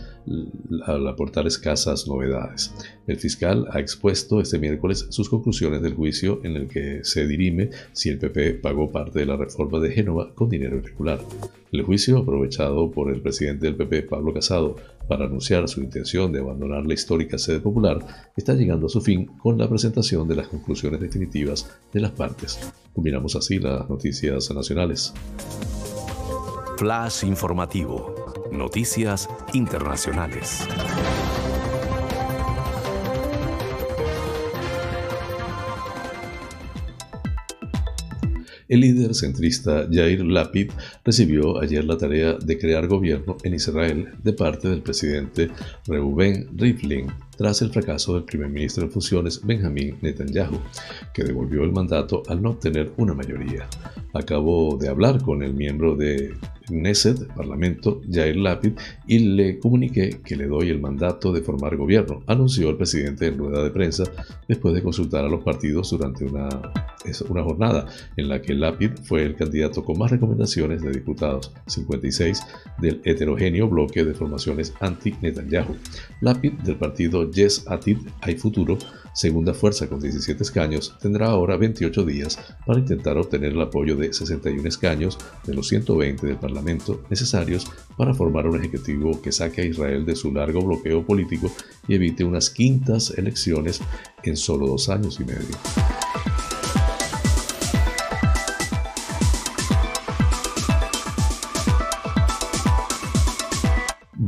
al aportar escasas novedades. El fiscal ha expuesto este miércoles sus conclusiones del juicio en el que se dirime si el PP pagó parte de la reforma de Génova con dinero irregular. El juicio, aprovechado por el presidente del PP, Pablo Casado, para anunciar su intención de abandonar la histórica sede popular, está llegando a su fin con la presentación de las conclusiones definitivas de las partes. Culminamos así las noticias nacionales. Flash informativo. Noticias internacionales. El líder centrista Yair Lapid recibió ayer la tarea de crear gobierno en Israel de parte del presidente Reuven Rivlin tras el fracaso del primer ministro en funciones Benjamin Netanyahu, que devolvió el mandato al no obtener una mayoría. Acabo de hablar con el miembro de Knesset, Parlamento, Yair Lapid, y le comuniqué que le doy el mandato de formar gobierno, anunció el presidente en rueda de prensa después de consultar a los partidos durante una, una jornada en la que Lapid fue el candidato con más recomendaciones de diputados, 56, del heterogéneo bloque de formaciones anti-Netanyahu. Lapid, del partido Yes Atid Hay Futuro, segunda fuerza con 17 escaños, tendrá ahora 28 días para intentar obtener el apoyo de 61 escaños de los 120 del Parlamento necesarios para formar un ejecutivo que saque a Israel de su largo bloqueo político y evite unas quintas elecciones en solo dos años y medio.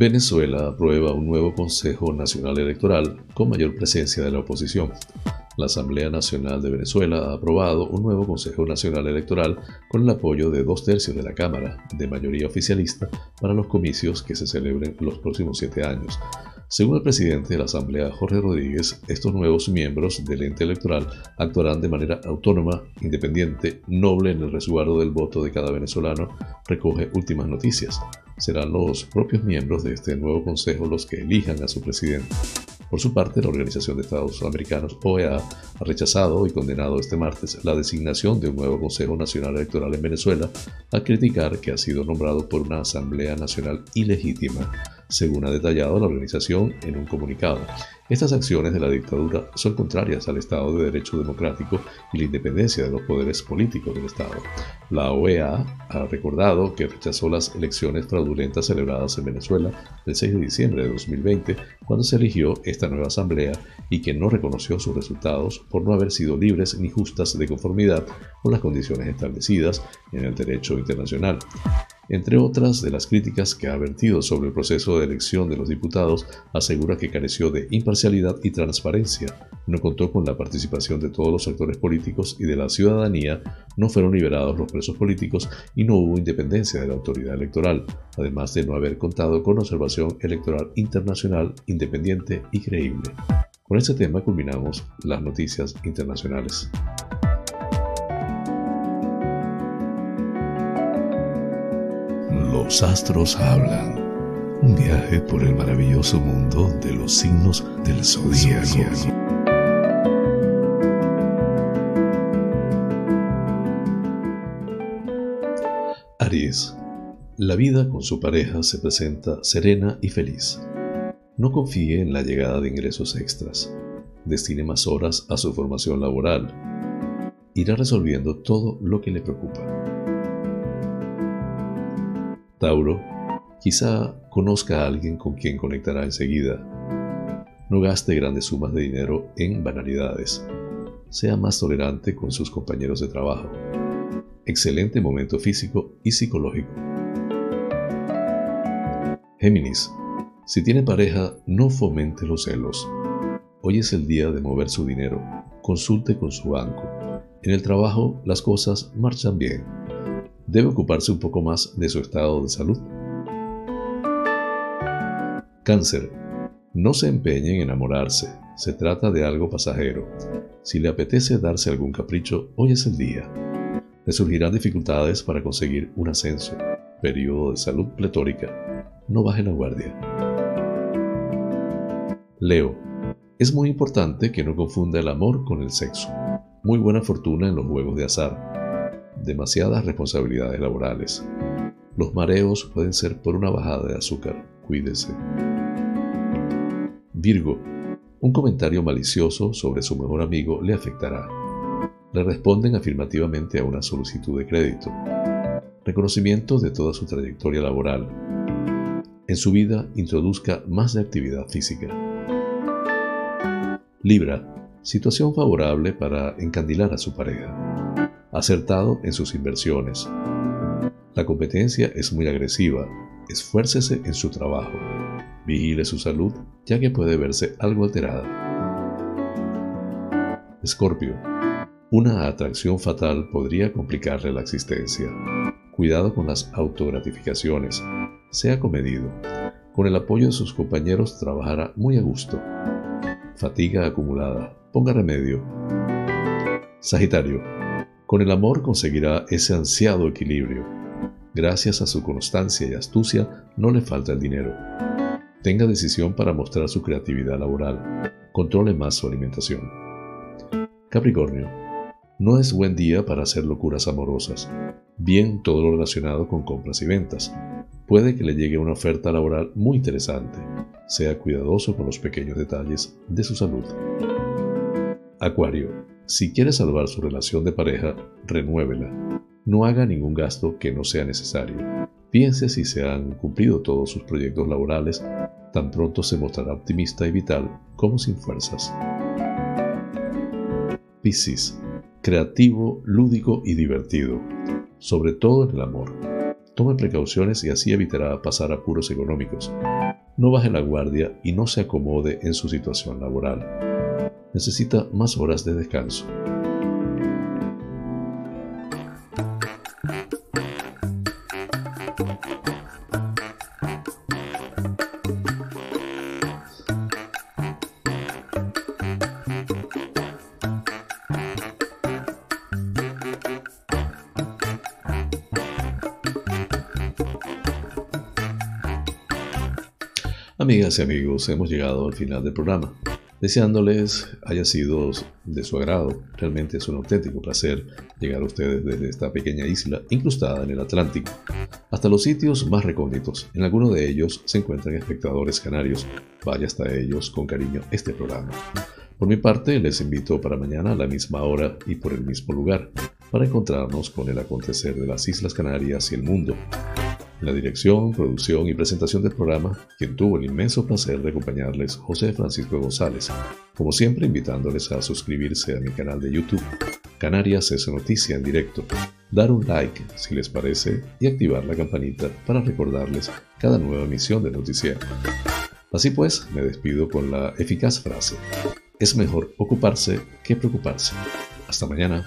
Venezuela aprueba un nuevo Consejo Nacional Electoral con mayor presencia de la oposición. La Asamblea Nacional de Venezuela ha aprobado un nuevo Consejo Nacional Electoral con el apoyo de dos tercios de la Cámara, de mayoría oficialista, para los comicios que se celebren los próximos siete años. Según el presidente de la Asamblea, Jorge Rodríguez, estos nuevos miembros del ente electoral actuarán de manera autónoma, independiente, noble en el resguardo del voto de cada venezolano, recoge últimas noticias. Serán los propios miembros de este nuevo consejo los que elijan a su presidente. Por su parte, la Organización de Estados Americanos, OEA, ha rechazado y condenado este martes la designación de un nuevo Consejo Nacional Electoral en Venezuela, a criticar que ha sido nombrado por una Asamblea Nacional ilegítima. según ha detallado la organización en un comunicado. Estas acciones de la dictadura son contrarias al Estado de Derecho Democrático y la independencia de los poderes políticos del Estado. La OEA ha recordado que rechazó las elecciones fraudulentas celebradas en Venezuela el 6 de diciembre de 2020, cuando se eligió esta nueva asamblea y que no reconoció sus resultados por no haber sido libres ni justas de conformidad con las condiciones establecidas en el derecho internacional. Entre otras de las críticas que ha vertido sobre el proceso de elección de los diputados, asegura que careció de imparcialidad y transparencia, no contó con la participación de todos los actores políticos y de la ciudadanía, no fueron liberados los presos políticos y no hubo independencia de la autoridad electoral, además de no haber contado con observación electoral internacional independiente y creíble. Con este tema culminamos las noticias internacionales. Los astros hablan. Un viaje por el maravilloso mundo de los signos del zodíaco. Aries. La vida con su pareja se presenta serena y feliz. No confíe en la llegada de ingresos extras. Destine más horas a su formación laboral. Irá resolviendo todo lo que le preocupa. Tauro, quizá conozca a alguien con quien conectará enseguida. No gaste grandes sumas de dinero en banalidades. Sea más tolerante con sus compañeros de trabajo. Excelente momento físico y psicológico. Géminis, si tiene pareja, no fomente los celos. Hoy es el día de mover su dinero. Consulte con su banco. En el trabajo las cosas marchan bien debe ocuparse un poco más de su estado de salud. Cáncer. No se empeñe en enamorarse, se trata de algo pasajero. Si le apetece darse algún capricho, hoy es el día. Le surgirán dificultades para conseguir un ascenso, periodo de salud pletórica. No baje la guardia. Leo. Es muy importante que no confunda el amor con el sexo. Muy buena fortuna en los juegos de azar demasiadas responsabilidades laborales. Los mareos pueden ser por una bajada de azúcar. Cuídese. Virgo. Un comentario malicioso sobre su mejor amigo le afectará. Le responden afirmativamente a una solicitud de crédito. Reconocimiento de toda su trayectoria laboral. En su vida introduzca más de actividad física. Libra. Situación favorable para encandilar a su pareja acertado en sus inversiones. La competencia es muy agresiva. Esfuércese en su trabajo. Vigile su salud, ya que puede verse algo alterada. Escorpio. Una atracción fatal podría complicarle la existencia. Cuidado con las autogratificaciones. Sea comedido. Con el apoyo de sus compañeros trabajará muy a gusto. Fatiga acumulada. Ponga remedio. Sagitario con el amor conseguirá ese ansiado equilibrio. Gracias a su constancia y astucia no le falta el dinero. Tenga decisión para mostrar su creatividad laboral. Controle más su alimentación. Capricornio. No es buen día para hacer locuras amorosas. Bien todo lo relacionado con compras y ventas. Puede que le llegue una oferta laboral muy interesante. Sea cuidadoso con los pequeños detalles de su salud. Acuario. Si quiere salvar su relación de pareja, renuévela. No haga ningún gasto que no sea necesario. Piense si se han cumplido todos sus proyectos laborales, tan pronto se mostrará optimista y vital como sin fuerzas. Piscis. Creativo, lúdico y divertido, sobre todo en el amor. Tome precauciones y así evitará pasar apuros económicos. No baje la guardia y no se acomode en su situación laboral necesita más horas de descanso. Amigas y amigos, hemos llegado al final del programa. Deseándoles haya sido de su agrado. Realmente es un auténtico placer llegar a ustedes desde esta pequeña isla incrustada en el Atlántico hasta los sitios más recónditos. En alguno de ellos se encuentran espectadores canarios. Vaya hasta ellos con cariño este programa. Por mi parte, les invito para mañana a la misma hora y por el mismo lugar para encontrarnos con el acontecer de las Islas Canarias y el mundo. En la dirección, producción y presentación del programa, quien tuvo el inmenso placer de acompañarles, José Francisco González. Como siempre, invitándoles a suscribirse a mi canal de YouTube, Canarias es noticia en directo, dar un like si les parece y activar la campanita para recordarles cada nueva emisión de noticiero. Así pues, me despido con la eficaz frase, es mejor ocuparse que preocuparse. Hasta mañana.